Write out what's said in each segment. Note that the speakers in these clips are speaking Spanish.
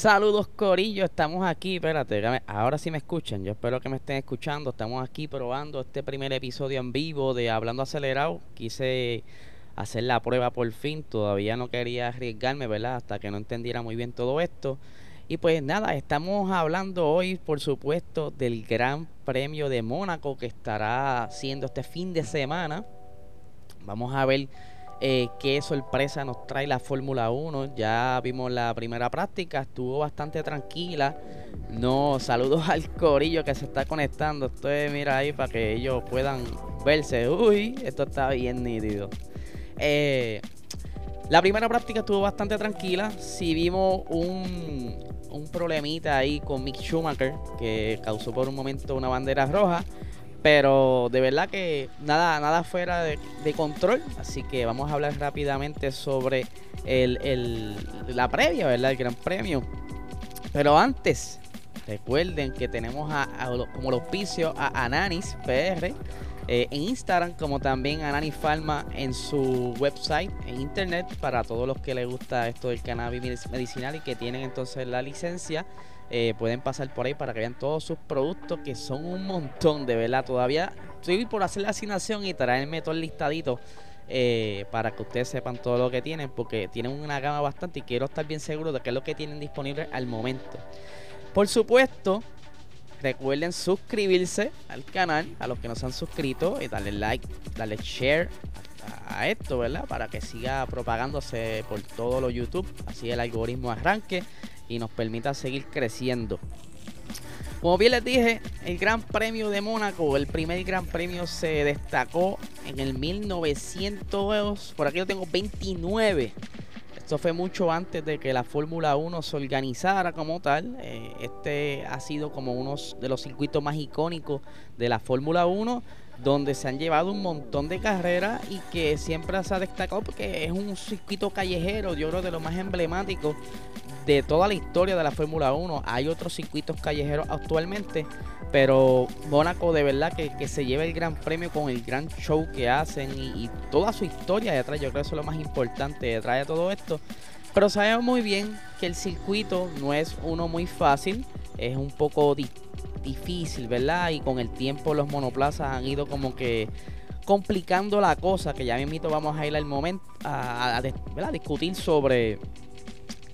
Saludos Corillo, estamos aquí, espérate, ahora sí me escuchan, yo espero que me estén escuchando, estamos aquí probando este primer episodio en vivo de Hablando Acelerado, quise hacer la prueba por fin, todavía no quería arriesgarme, ¿verdad? Hasta que no entendiera muy bien todo esto. Y pues nada, estamos hablando hoy, por supuesto, del Gran Premio de Mónaco que estará siendo este fin de semana. Vamos a ver eh, qué sorpresa nos trae la Fórmula 1. Ya vimos la primera práctica, estuvo bastante tranquila. No, saludos al corillo que se está conectando. Ustedes mira ahí para que ellos puedan verse. Uy, esto está bien nítido. Eh, la primera práctica estuvo bastante tranquila. Si vimos un, un problemita ahí con Mick Schumacher que causó por un momento una bandera roja. Pero de verdad que nada, nada fuera de, control. Así que vamos a hablar rápidamente sobre el, la previa, ¿verdad? El Gran Premio. Pero antes, recuerden que tenemos a, como los auspicio a Ananis PR eh, en Instagram, como también Ananis Pharma en su website, en internet, para todos los que les gusta esto del cannabis medicinal y que tienen entonces la licencia. Eh, pueden pasar por ahí para que vean todos sus productos, que son un montón, de verdad. Todavía estoy por hacer la asignación y traerme todo el listadito eh, para que ustedes sepan todo lo que tienen, porque tienen una gama bastante y quiero estar bien seguro de qué es lo que tienen disponible al momento. Por supuesto, recuerden suscribirse al canal, a los que no se han suscrito, y darle like, darle share a esto, ¿verdad? Para que siga propagándose por todo lo YouTube, así el algoritmo arranque y nos permita seguir creciendo. Como bien les dije, el Gran Premio de Mónaco, el primer Gran Premio se destacó en el 1900, por aquí yo tengo 29. Esto fue mucho antes de que la Fórmula 1 se organizara como tal. Eh, este ha sido como uno de los circuitos más icónicos de la Fórmula 1 donde se han llevado un montón de carreras y que siempre se ha destacado porque es un circuito callejero, yo creo de lo más emblemático de toda la historia de la Fórmula 1. Hay otros circuitos callejeros actualmente, pero Mónaco de verdad que, se lleva el gran premio con el gran show que hacen y, toda su historia detrás. Yo creo que eso es lo más importante detrás de todo esto. Pero sabemos muy bien que el circuito no es uno muy fácil, es un poco difícil, ¿verdad? Y con el tiempo los monoplazas han ido como que complicando la cosa, que ya mismito vamos a ir al momento a discutir sobre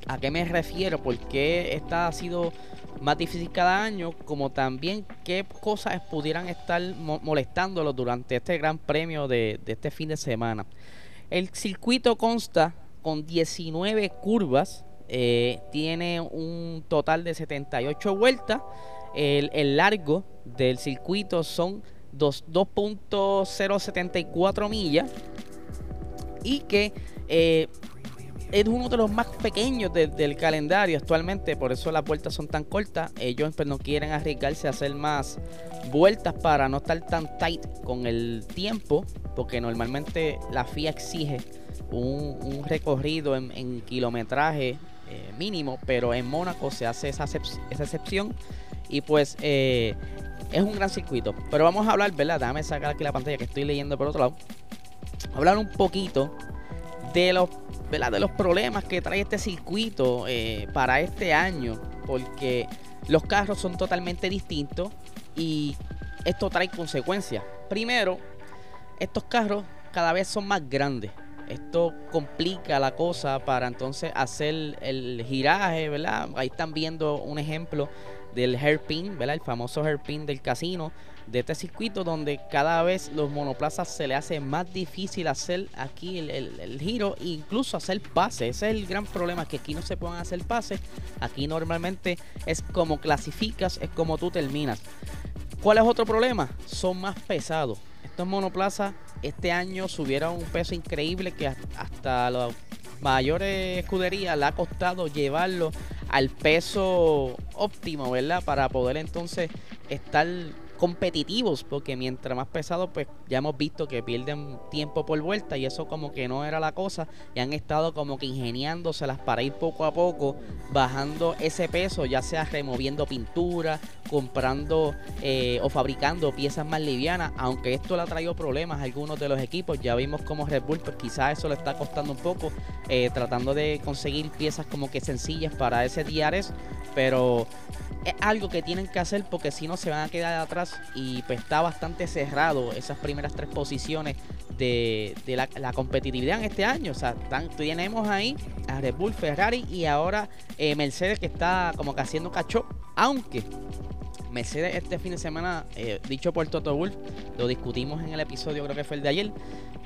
¿A qué me refiero? ¿Por qué esta ha sido más difícil cada año? Como también qué cosas pudieran estar molestándolo durante este gran premio de, este fin de semana. El circuito consta con 19 curvas, eh, tiene un total de 78 vueltas. El, largo del circuito son 2.074 millas y que eh, es uno de los más pequeños del calendario actualmente, por eso las vueltas son tan cortas. Ellos pues, no quieren arriesgarse a hacer más vueltas para no estar tan tight con el tiempo, porque normalmente la FIA exige un, recorrido en, kilometraje eh, mínimo, pero en Mónaco se hace esa, excepción y pues eh, es un gran circuito. Pero vamos a hablar, ¿verdad? Déjame sacar aquí la pantalla que estoy leyendo por otro lado. Hablar un poquito de los, de los problemas que trae este circuito eh, para este año, porque los carros son totalmente distintos y esto trae consecuencias. Primero, estos carros cada vez son más grandes. Esto complica la cosa para entonces hacer el giraje, ¿verdad? Ahí están viendo un ejemplo del hairpin, ¿verdad? El famoso hairpin del casino de este circuito donde cada vez los monoplazas se le hace más difícil hacer aquí el, giro e incluso hacer pase. Ese es el gran problema, que aquí no se pueden hacer pases. Aquí normalmente es como clasificas, es como tú terminas. ¿Cuál es otro problema? Son más pesados. Estos monoplazas este año subieron un peso increíble que hasta los mayores escuderías le ha costado llevarlo al peso óptimo, ¿verdad? Para poder entonces estar competitivos, porque mientras más pesados, pues ya hemos visto que pierden tiempo por vuelta y eso como que no era la cosa y han estado como que ingeniándoselas para ir poco a poco bajando ese peso, ya sea removiendo pintura, comprando eh, o fabricando piezas más livianas, aunque esto le ha traído problemas a algunos de los equipos, ya vimos como Red Bull, pues quizás eso le está costando un poco, eh, tratando de conseguir piezas como que sencillas para ese DRS, pero es algo que tienen que hacer porque si no se van a quedar atrás y pues está bastante cerrado esas primeras tres posiciones de, la, competitividad en este año. O sea, tenemos ahí a Red Bull, Ferrari y ahora eh, Mercedes que está como que haciendo cacho, aunque Mercedes este fin de semana, eh, dicho por Toto Wolf, lo discutimos en el episodio, creo que fue el de ayer,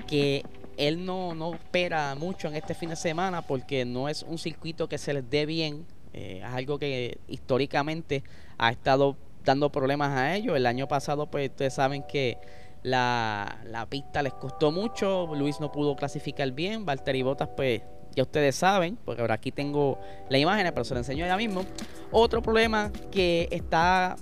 que él no, no espera mucho en este fin de semana porque no es un circuito que se les dé bien eh, es algo que históricamente ha estado dando problemas a ellos. El año pasado, pues ustedes saben que la, la pista les costó mucho. Luis no pudo clasificar bien. Valtteri Bottas, pues ya ustedes saben, porque ahora aquí tengo la imagen, pero se la enseño ya mismo. Otro problema que está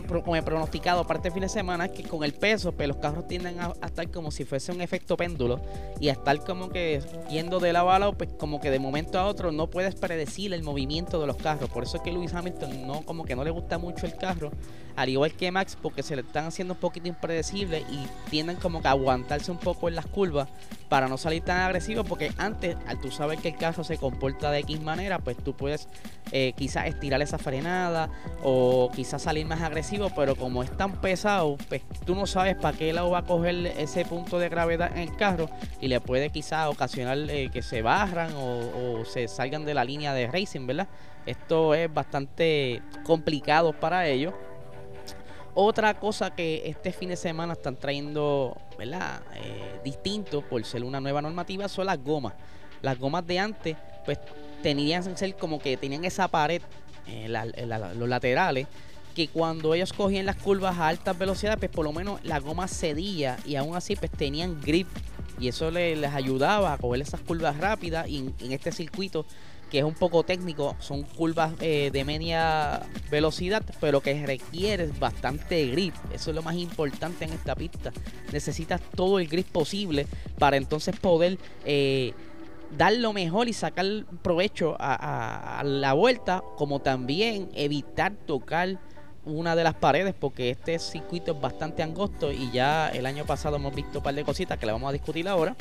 como he pronosticado para este fin de semana es que con el peso, pues los carros tienden a, estar como si fuese un efecto péndulo y a estar como que yendo de lado a lado, pues como que de momento a otro no puedes predecir el movimiento de los carros. Por eso es que Lewis Hamilton no como que no le gusta mucho el carro, al igual que Max, porque se le están haciendo un poquito impredecible y tienden como que aguantarse un poco en las curvas para no salir tan agresivo, porque antes, al tú saber que el carro se comporta de X manera, pues tú puedes eh, quizás estirar esa frenada o quizás salir más agresivo pero como es tan pesado, pues tú no sabes para qué lado va a coger ese punto de gravedad en el carro y le puede quizás ocasionar eh, que se barran o, se salgan de la línea de racing, ¿verdad? Esto es bastante complicado para ellos. Otra cosa que este fin de semana están trayendo, ¿verdad? Eh, distinto por ser una nueva normativa son las gomas. Las gomas de antes, pues tenían que ser como que tenían esa pared en los laterales que cuando ellos cogían las curvas a altas velocidades, pues por lo menos la goma cedía y aún así pues tenían grip y eso les, ayudaba a coger esas curvas rápidas y en, este circuito que es un poco técnico, son curvas eh, de media velocidad, pero que requiere bastante grip. Eso es lo más importante en esta pista. Necesitas todo el grip posible para entonces poder eh, dar lo mejor y sacar provecho a la vuelta, como también evitar tocar una de las paredes porque este circuito es bastante angosto y ya el año pasado hemos visto un par de cositas que le vamos a discutir ahora.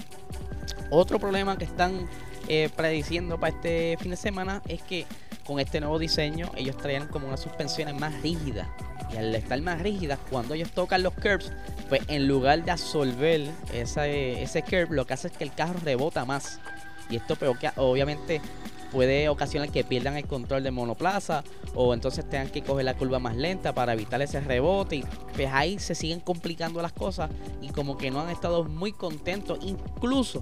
Otro problema que están eh, prediciendo para este fin de semana es que con este nuevo diseño ellos traían como unas suspensiones más rígidas y al estar más rígidas cuando ellos tocan los curbs pues en lugar de absorber ese, ese curb lo que hace es que el carro rebota más y esto pero que obviamente puede ocasionar que pierdan el control de monoplaza o entonces tengan que coger la curva más lenta para evitar ese rebote pues ahí se siguen complicando las cosas y como que no han estado muy contentos. Incluso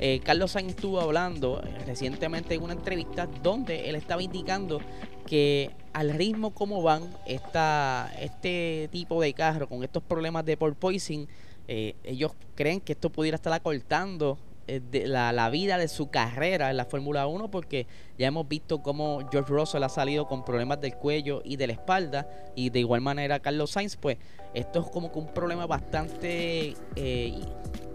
eh, Carlos Sainz estuvo hablando eh, recientemente en una entrevista donde él estaba indicando que al ritmo como van esta, este tipo de carro con estos problemas de porpoising eh, ellos creen que esto pudiera estar acortando de la, la, vida de su carrera en la Fórmula 1 porque ya hemos visto cómo George Russell ha salido con problemas del cuello y de la espalda y de igual manera Carlos Sainz pues esto es como que un problema bastante eh,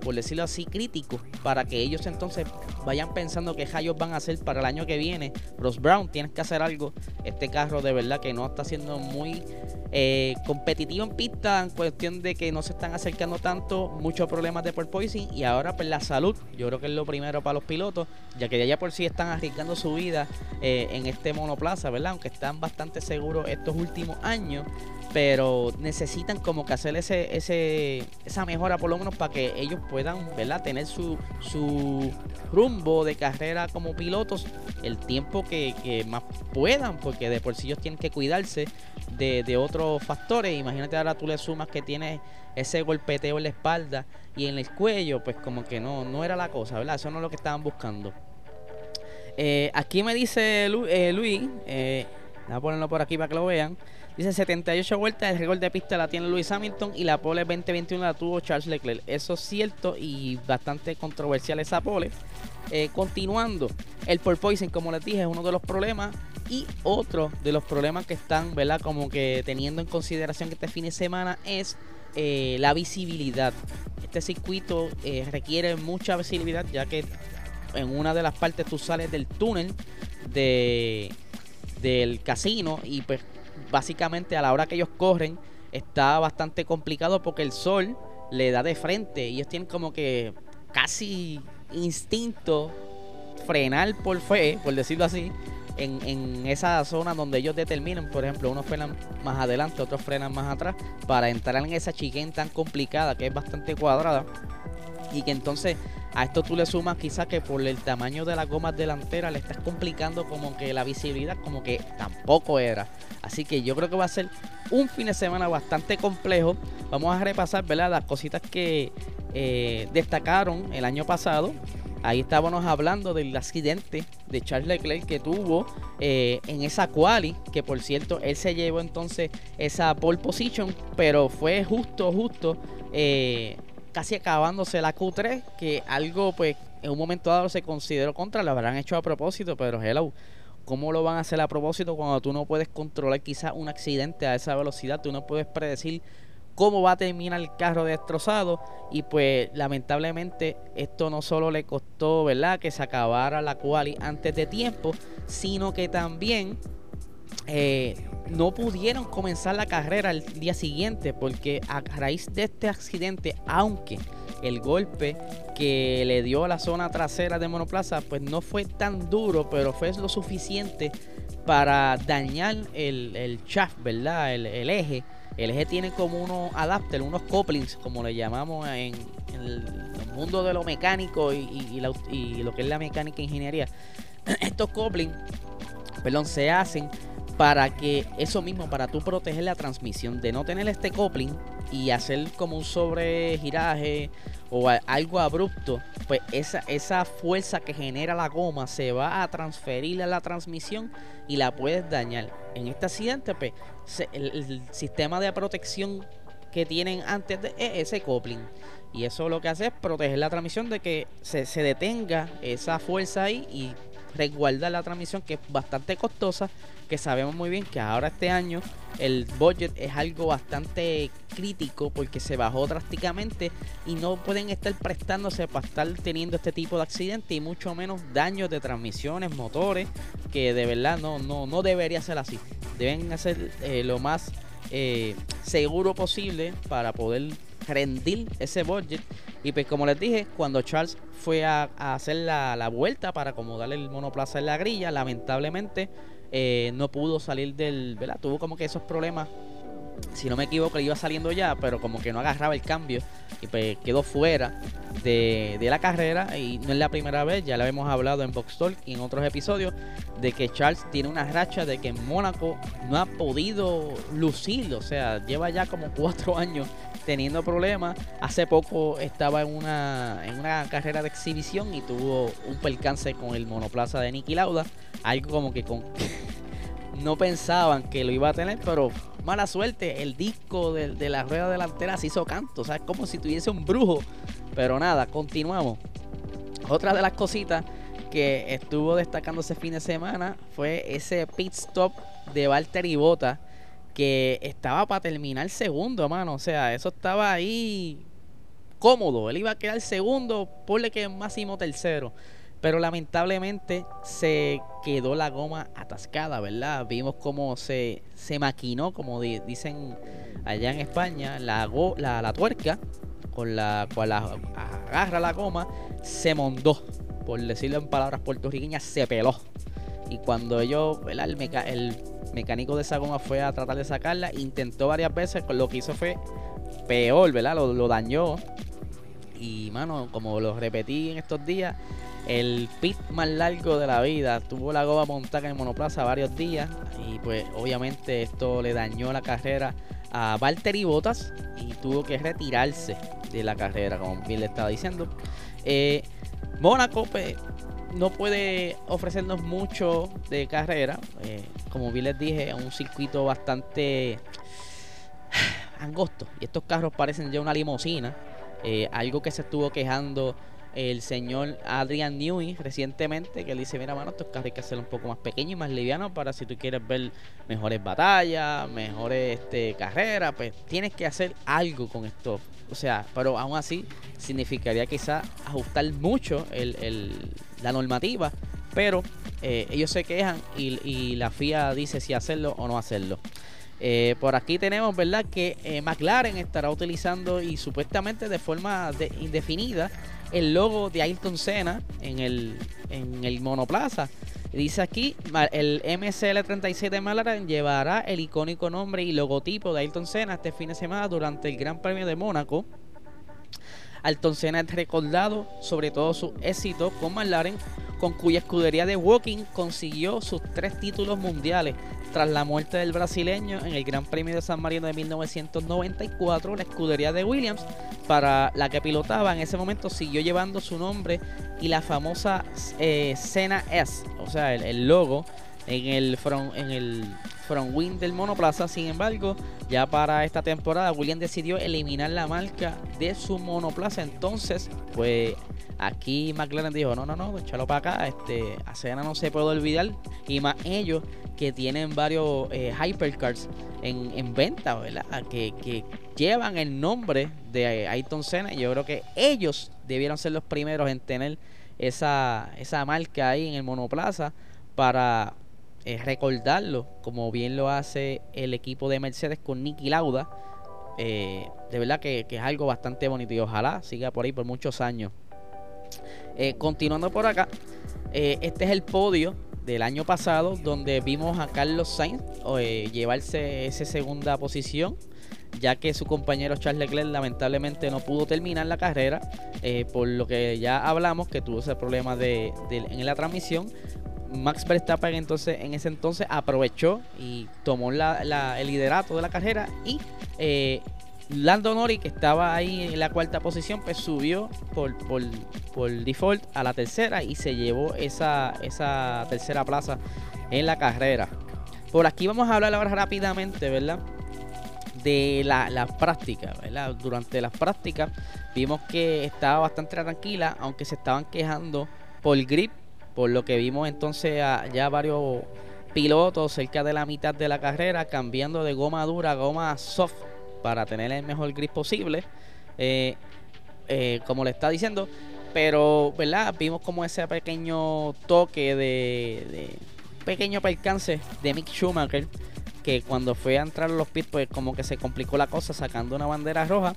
por decirlo así, crítico para que ellos entonces vayan pensando que ellos van a hacer para el año que viene. Ross Brown, tienes que hacer algo. Este carro de verdad que no está siendo muy eh, competitivo en pista en cuestión de que no se están acercando tanto, muchos problemas de porpoising y ahora pues la salud, yo creo que es lo primero para los pilotos, ya que ya por sí están arriesgando su vida eh, en este monoplaza, ¿verdad? Aunque están bastante seguros estos últimos años pero necesitan como que hacer ese, ese, esa mejora por lo menos para que ellos puedan ¿verdad? tener su, su rumbo de carrera como pilotos el tiempo que, más puedan, porque de por sí ellos tienen que cuidarse de, de otros factores. Imagínate ahora tú le sumas que tienes ese golpeteo en la espalda y en el cuello, pues como que no, no era la cosa, ¿verdad? Eso no es lo que estaban buscando. Eh, aquí me dice eh, Luis, eh, Voy a ponerlo por aquí para que lo vean. Dice 78 vueltas, el récord de pista la tiene Lewis Hamilton y la pole 2021 la tuvo Charles Leclerc. Eso es cierto y bastante controversial esa pole. Eh, continuando, el porpoising, como les dije, es uno de los problemas. Y otro de los problemas que están, ¿verdad? Como que teniendo en consideración que este fin de semana es eh, la visibilidad. Este circuito eh, requiere mucha visibilidad ya que en una de las partes tú sales del túnel de, del casino y pues básicamente a la hora que ellos corren está bastante complicado porque el sol le da de frente. Y ellos tienen como que casi instinto frenar por fe, por decirlo así, en, en, esa zona donde ellos determinan, por ejemplo, unos frenan más adelante, otros frenan más atrás, para entrar en esa chiquen tan complicada que es bastante cuadrada. Y que entonces a esto tú le sumas quizás que por el tamaño de las gomas delanteras le estás complicando como que la visibilidad como que tampoco era. Así que yo creo que va a ser un fin de semana bastante complejo. Vamos a repasar ¿verdad? las cositas que eh, destacaron el año pasado. Ahí estábamos hablando del accidente de Charles Leclerc que tuvo eh, en esa quali, que por cierto él se llevó entonces esa pole position, pero fue justo, justo eh, casi acabándose la Q3, que algo pues en un momento dado se consideró contra, lo habrán hecho a propósito, pero hello, ¿cómo lo van a hacer a propósito cuando tú no puedes controlar quizás un accidente a esa velocidad? Tú no puedes predecir cómo va a terminar el carro destrozado y pues lamentablemente esto no solo le costó, ¿verdad? Que se acabara la quali antes de tiempo, sino que también eh, no pudieron comenzar la carrera el día siguiente porque a raíz de este accidente, aunque el golpe que le dio a la zona trasera de monoplaza pues no fue tan duro, pero fue lo suficiente para dañar el, el shaft, ¿verdad? El, eje. El eje tiene como unos adapters, unos couplings, como le llamamos en, el, mundo de lo mecánico y, y, lo que es la mecánica e ingeniería. Estos couplings, perdón, se hacen para que eso mismo, para tú proteger la transmisión, de no tener este coupling y hacer como un sobregiraje o algo abrupto, pues esa, esa fuerza que genera la goma se va a transferir a la transmisión y la puedes dañar. En este accidente, pues, el, sistema de protección que tienen antes de ese coupling. Y eso lo que hace es proteger la transmisión de que se, se detenga esa fuerza ahí y resguardar la transmisión que es bastante costosa que sabemos muy bien que ahora este año el budget es algo bastante crítico porque se bajó drásticamente y no pueden estar prestándose para estar teniendo este tipo de accidentes y mucho menos daños de transmisiones, motores, que de verdad no, no, no debería ser así. Deben hacer eh, lo más eh, seguro posible para poder rendir ese budget. Y pues como les dije, cuando Charles fue a, hacer la, la, vuelta para acomodarle el monoplaza en la grilla, lamentablemente eh, no pudo salir del, ¿verdad? Tuvo como que esos problemas, si no me equivoco, le iba saliendo ya, pero como que no agarraba el cambio y pues quedó fuera de, la carrera y no es la primera vez, ya lo hemos hablado en Box Talk y en otros episodios, de que Charles tiene una racha de que en Mónaco no ha podido lucir, o sea, lleva ya como cuatro años teniendo problemas. Hace poco estaba en una, en una carrera de exhibición y tuvo un percance con el monoplaza de Nicky Lauda. Algo como que con no pensaban que lo iba a tener, pero mala suerte, el disco de, la rueda delantera se hizo canto, o sea, es como si tuviese un brujo. Pero nada, continuamos. Otra de las cositas que estuvo destacando ese fin de semana fue ese pit stop de Valtteri Bota que estaba para terminar segundo, mano. O sea, eso estaba ahí cómodo. Él iba a quedar segundo, ponle que máximo tercero. Pero lamentablemente se quedó la goma atascada, ¿verdad? Vimos cómo se, se maquinó, como dicen allá en España, la, la, tuerca con la cual agarra la goma, se mondó. Por decirlo en palabras puertorriqueñas, se peló. Y cuando ellos, ¿verdad? El, el mecánico de esa goma fue a tratar de sacarla, intentó varias veces, lo que hizo fue peor, ¿verdad? Lo, dañó. Y mano, como lo repetí en estos días, el pit más largo de la vida. Tuvo la goma montada en monoplaza varios días. Y pues obviamente esto le dañó la carrera a Valtteri Bottas. Y tuvo que retirarse de la carrera, como bien le estaba diciendo. Eh, Mónaco pues, no puede ofrecernos mucho de carrera. Eh, como bien les dije, un circuito bastante angosto. Y estos carros parecen ya una limusina. Eh, algo que se estuvo quejando el señor Adrian Newey recientemente, que él dice, mira, mano, estos carros hay que hacerlo un poco más pequeños y más livianos para si tú quieres ver mejores batallas, mejores este, carreras, pues tienes que hacer algo con esto. O sea, pero aún así significaría quizás ajustar mucho el, la normativa, pero eh, ellos se quejan y, y la FIA dice si hacerlo o no hacerlo. Eh, por aquí tenemos, ¿verdad? Que eh, McLaren estará utilizando y supuestamente de forma indefinida el logo de Ayrton Senna en el, en el monoplaza. Dice aquí, el MCL36 de McLaren llevará el icónico nombre y logotipo de Ayrton Senna este fin de semana durante el Gran Premio de Mónaco. Ayrton Senna es recordado sobre todo su éxito con McLaren, con cuya escudería de Walking consiguió sus tres títulos mundiales, tras la muerte del brasileño en el Gran Premio de San Marino de 1994, la escudería de Williams, para la que pilotaba en ese momento, siguió llevando su nombre y la famosa eh, Senna S, o sea, el, logo en el front, en el front wing del monoplaza. Sin embargo, ya para esta temporada, Williams decidió eliminar la marca de su monoplaza. Entonces, pues aquí McLaren dijo: No, no, no, échalo para acá. Este, a Senna no se puede olvidar. Y más ellos que tienen varios eh, hypercars en, venta, ¿verdad? Que, que, llevan el nombre de Ayrton Senna. Yo creo que ellos debieron ser los primeros en tener esa, esa marca ahí en el monoplaza para eh, recordarlo, como bien lo hace el equipo de Mercedes con Nicky Lauda. Eh, de verdad que, es algo bastante bonito y ojalá siga por ahí por muchos años. continuando por acá, este es el podio del año pasado, donde vimos a Carlos Sainz eh, llevarse esa segunda posición, ya que su compañero Charles Leclerc lamentablemente no pudo terminar la carrera, eh, por lo que ya hablamos que tuvo ese problema de, en la transmisión. Max Verstappen entonces en ese entonces aprovechó y tomó la, el liderato de la carrera y eh, Lando Norris, que estaba ahí en la cuarta posición, pues subió por, por, por default a la tercera y se llevó esa, esa tercera plaza en la carrera. Por aquí vamos a hablar ahora rápidamente, ¿verdad? De la, la práctica, ¿verdad? Durante las prácticas vimos que estaba bastante tranquila, aunque se estaban quejando por grip, por lo que vimos entonces ya varios pilotos cerca de la mitad de la carrera cambiando de goma dura a goma soft para tener el mejor grip posible. Eh, eh, como le está diciendo. Pero, ¿verdad? Vimos como ese pequeño toque de, pequeño percance de Mick Schumacher. Que cuando fue a entrar a los pits, pues como que se complicó la cosa sacando una bandera roja.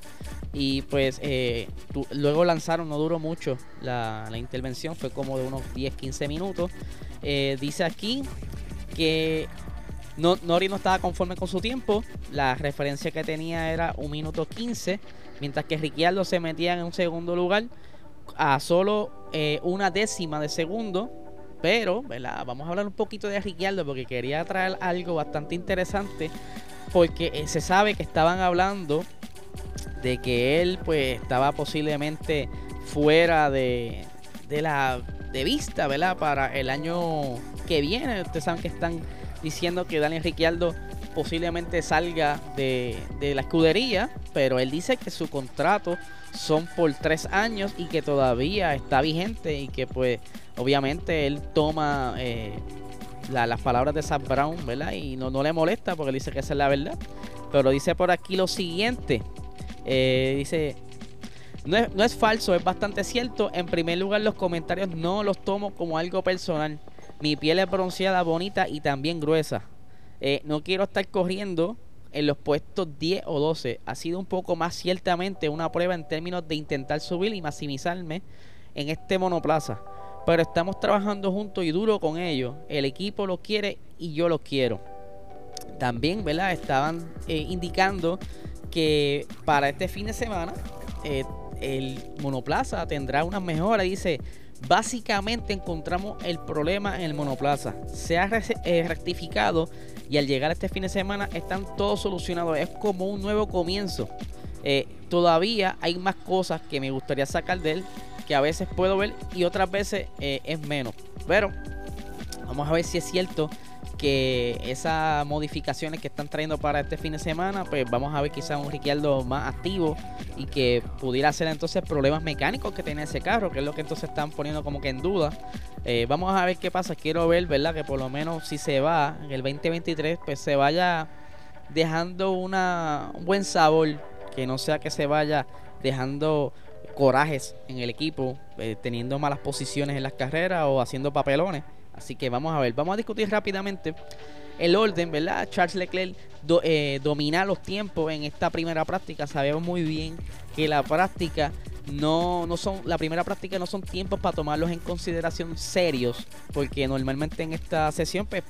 Y pues eh, luego lanzaron, no duró mucho la, intervención, fue como de unos 10-15 minutos. dice aquí que no, Nori no estaba conforme con su tiempo. La referencia que tenía era un minuto 15. Mientras que Ricciardo se metía en un segundo lugar a solo eh, una décima de segundo. Pero, Vamos a hablar un poquito de Ricciardo porque quería traer algo bastante interesante. Porque eh, se sabe que estaban hablando de que él pues estaba posiblemente fuera de, de la de vista, ¿verdad? Para el año que viene. Ustedes saben que están diciendo que Daniel Ricciardo posiblemente salga de, la escudería, pero él dice que su contrato son por tres años y que todavía está vigente y que pues obviamente él toma eh, las palabras de Sam Brown, ¿verdad? Y no, no le molesta porque él dice que esa es la verdad. Pero dice por aquí lo siguiente. Eh, dice, no es, no es falso, es bastante cierto. En primer lugar, los comentarios no los tomo como algo personal. Mi piel es bronceada, bonita y también gruesa. Eh, no quiero estar corriendo en los puestos 10 o 12. Ha sido un poco más ciertamente una prueba en términos de intentar subir y maximizarme en este monoplaza. Pero estamos trabajando juntos y duro con ellos. El equipo lo quiere y yo lo quiero. También, ¿verdad? Estaban eh, indicando que para este fin de semana eh, el monoplaza tendrá unas mejoras. Dice, Básicamente encontramos el problema en el monoplaza. Se ha eh, rectificado y al llegar este fin de semana están todos solucionados. Es como un nuevo comienzo. Todavía hay más cosas que me gustaría sacar de él que a veces puedo ver y otras veces eh, es menos. Pero vamos a ver si es cierto que esas modificaciones que están trayendo para este fin de semana, pues vamos a ver quizás un Ricciardo más activo y que pudiera hacer entonces problemas mecánicos que tiene ese carro, que es lo que entonces están poniendo como que en duda. Eh, vamos a ver qué pasa. Quiero ver, ¿verdad? Que por lo menos si se va en el 2023, pues se vaya dejando una, un buen sabor, que no sea que se vaya dejando corajes en el equipo, eh, teniendo malas posiciones en las carreras o haciendo papelones. Así que vamos a ver, vamos a discutir rápidamente el orden, ¿verdad? Charles Leclerc eh, domina los tiempos en esta primera práctica. Sabemos muy bien que la práctica no, no son, la primera práctica no son tiempos para tomarlos en consideración serios, porque normalmente en esta sesión pues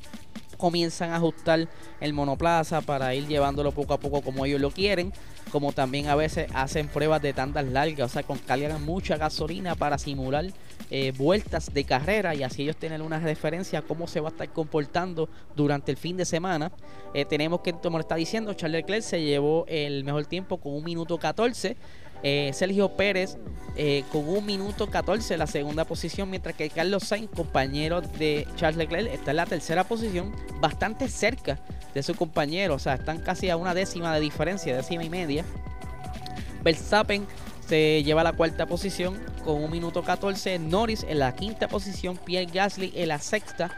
comienzan a ajustar el monoplaza para ir llevándolo poco a poco como ellos lo quieren, como también a veces hacen pruebas de tandas largas, o sea, con cargan mucha gasolina para simular eh, vueltas de carrera y así ellos tienen una referencia a cómo se va a estar comportando durante el fin de semana. Eh, tenemos que, como está diciendo, Charles Leclerc se llevó el mejor tiempo con un minuto 14. Eh, Sergio Pérez eh, con un minuto 14 en la segunda posición, mientras que Carlos Sainz, compañero de Charles Leclerc, está en la tercera posición, bastante cerca de su compañero, o sea, están casi a una décima de diferencia, décima y media. Verstappen se lleva la cuarta posición con un minuto 14, Norris en la quinta posición, Pierre Gasly en la sexta,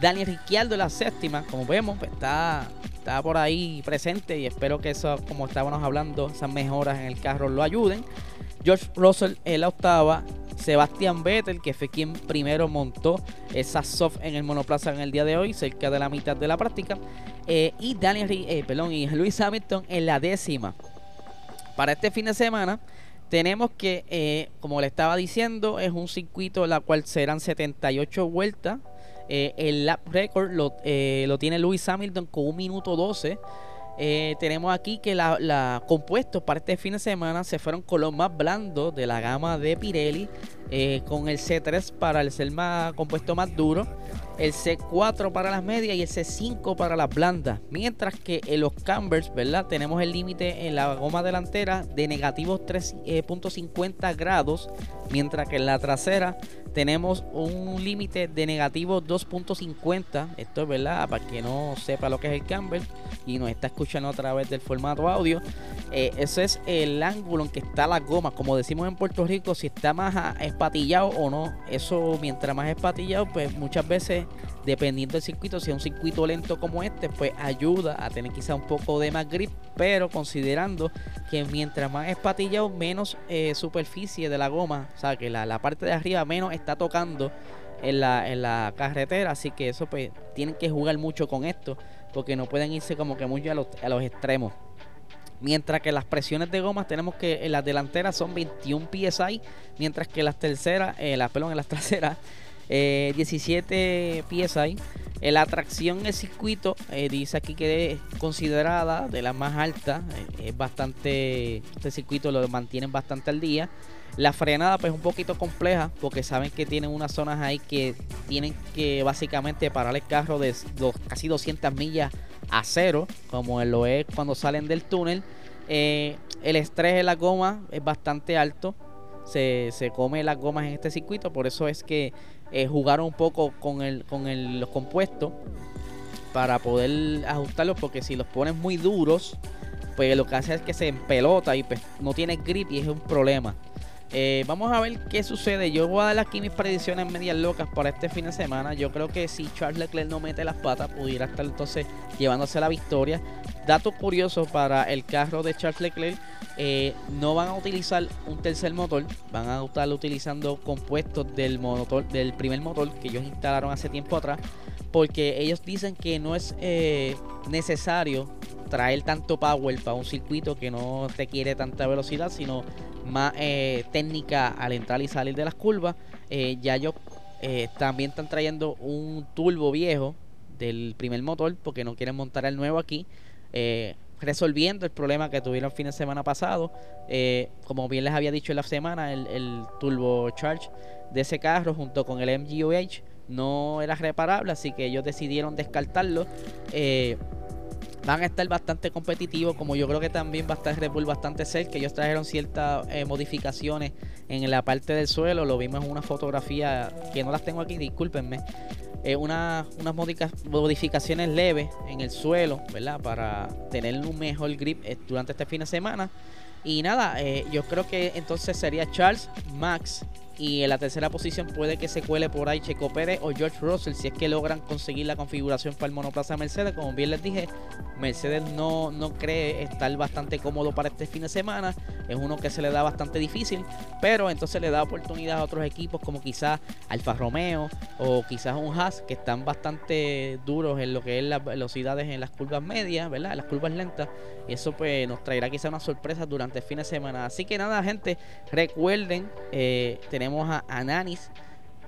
Daniel Ricciardo en la séptima, como vemos, pues, está por ahí presente y espero que eso, como estábamos hablando, esas mejoras en el carro lo ayuden. George Russell en la octava, Sebastian Vettel, que fue quien primero montó esa soft en el monoplaza en el día de hoy, cerca de la mitad de la práctica. Eh, y Daniel, eh, perdón, y Luis Hamilton en la décima. Para este fin de semana tenemos que, eh, como le estaba diciendo, es un circuito en la cual serán 78 vueltas eh, el lap record lo, eh, lo, tiene Lewis Hamilton con un minuto 12. Eh, tenemos aquí que la, la, compuestos para este fin de semana se fueron con más blandos de la gama de Pirelli, con el C3 para el ser más compuesto más duro, el C4 para las medias y el C5 para las blandas. Mientras que en los cambers, ¿verdad? Tenemos el límite en la goma delantera de negativos 3.50 grados, mientras que en la trasera tenemos un límite de negativo 2.50. Esto es verdad, para que no sepa lo que es el camber y nos está escuchando a través del formato audio. Eh, ese es el ángulo en que está la goma. Como decimos en Puerto Rico, si está más espatillado o no. Eso, mientras más espatillado, pues muchas veces, dependiendo del circuito, si es un circuito lento como este, pues ayuda a tener quizá un poco de más grip. Pero considerando que mientras más espatillado, menos eh, superficie de la goma, o sea, que la, la parte de arriba menos está tocando en la, en la carretera. Así que eso, pues, tienen que jugar mucho con esto, porque no pueden irse como que mucho a los, a los extremos. Mientras que las presiones de gomas tenemos que en las delanteras son 21 psi, mientras que las terceras, eh, las, perdón, en las traseras eh, 17 psi. Eh, la tracción en el circuito eh, dice aquí que es considerada de las más altas. Es bastante. Este circuito lo mantienen bastante al día. La frenada pues es un poquito compleja porque saben que tienen unas zonas ahí que tienen que básicamente parar el carro de casi 200 millas a cero, como lo es cuando salen del túnel. el estrés de la goma es bastante alto. Se, se come las gomas en este circuito, por eso es que eh, jugaron un poco con, el, con el, los compuestos para poder ajustarlos, porque si los pones muy duros, pues lo que hace es que se empelota y pues, no tiene grip y es un problema. Eh, vamos a ver qué sucede. Yo voy a dar aquí mis predicciones medias locas para este fin de semana. Yo creo que si Charles Leclerc no mete las patas, pudiera estar entonces llevándose la victoria. Dato curioso para el carro de Charles Leclerc. Eh, no van a utilizar un tercer motor, van a estar utilizando compuestos del motor, del primer motor que ellos instalaron hace tiempo atrás, porque ellos dicen que no es eh, necesario traer tanto power para un circuito que no te quiere tanta velocidad, sino más eh, técnica al entrar y salir de las curvas. Eh, ya ellos también están trayendo un turbo viejo del primer motor porque no quieren montar el nuevo aquí. resolviendo el problema que tuvieron el fin de semana pasado. como bien les había dicho en la semana, el, el turbo charge de ese carro junto con el MGUH no era reparable, así que ellos decidieron descartarlo. van a estar bastante competitivos, como yo creo que también va a estar Red Bull bastante cerca. Ellos trajeron ciertas eh, modificaciones en la parte del suelo, lo vimos en una fotografía que no las tengo aquí, discúlpenme. Eh, unas modificaciones leves en el suelo, ¿verdad? Para tener un mejor grip eh, durante este fin de semana. Y nada, eh, yo creo que entonces sería Charles, Max y en la tercera posición puede que se cuele por ahí Checo Pérez o George Russell si es que logran conseguir la configuración para el monoplaza Mercedes. Como bien les dije, Mercedes no, no cree estar bastante cómodo para este fin de semana. Es uno que se le da bastante difícil. Pero entonces le da oportunidad a otros equipos como quizás Alfa Romeo o quizás un Haas que están bastante duros en lo que es las velocidades en las curvas medias, ¿verdad? Las curvas lentas. Y eso pues nos traerá quizás una sorpresa durante el fin de semana. Así que nada, gente, recuerden, eh, a Ananis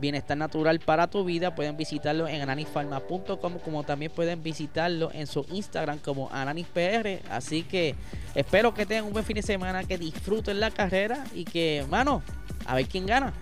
Bienestar Natural para tu vida. Pueden visitarlo en ananisfarma.com como también pueden visitarlo en su Instagram como AnanisPR. Así que espero que tengan un buen fin de semana, que disfruten la carrera y que, mano, a ver quién gana.